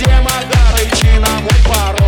Все Всем на мой пары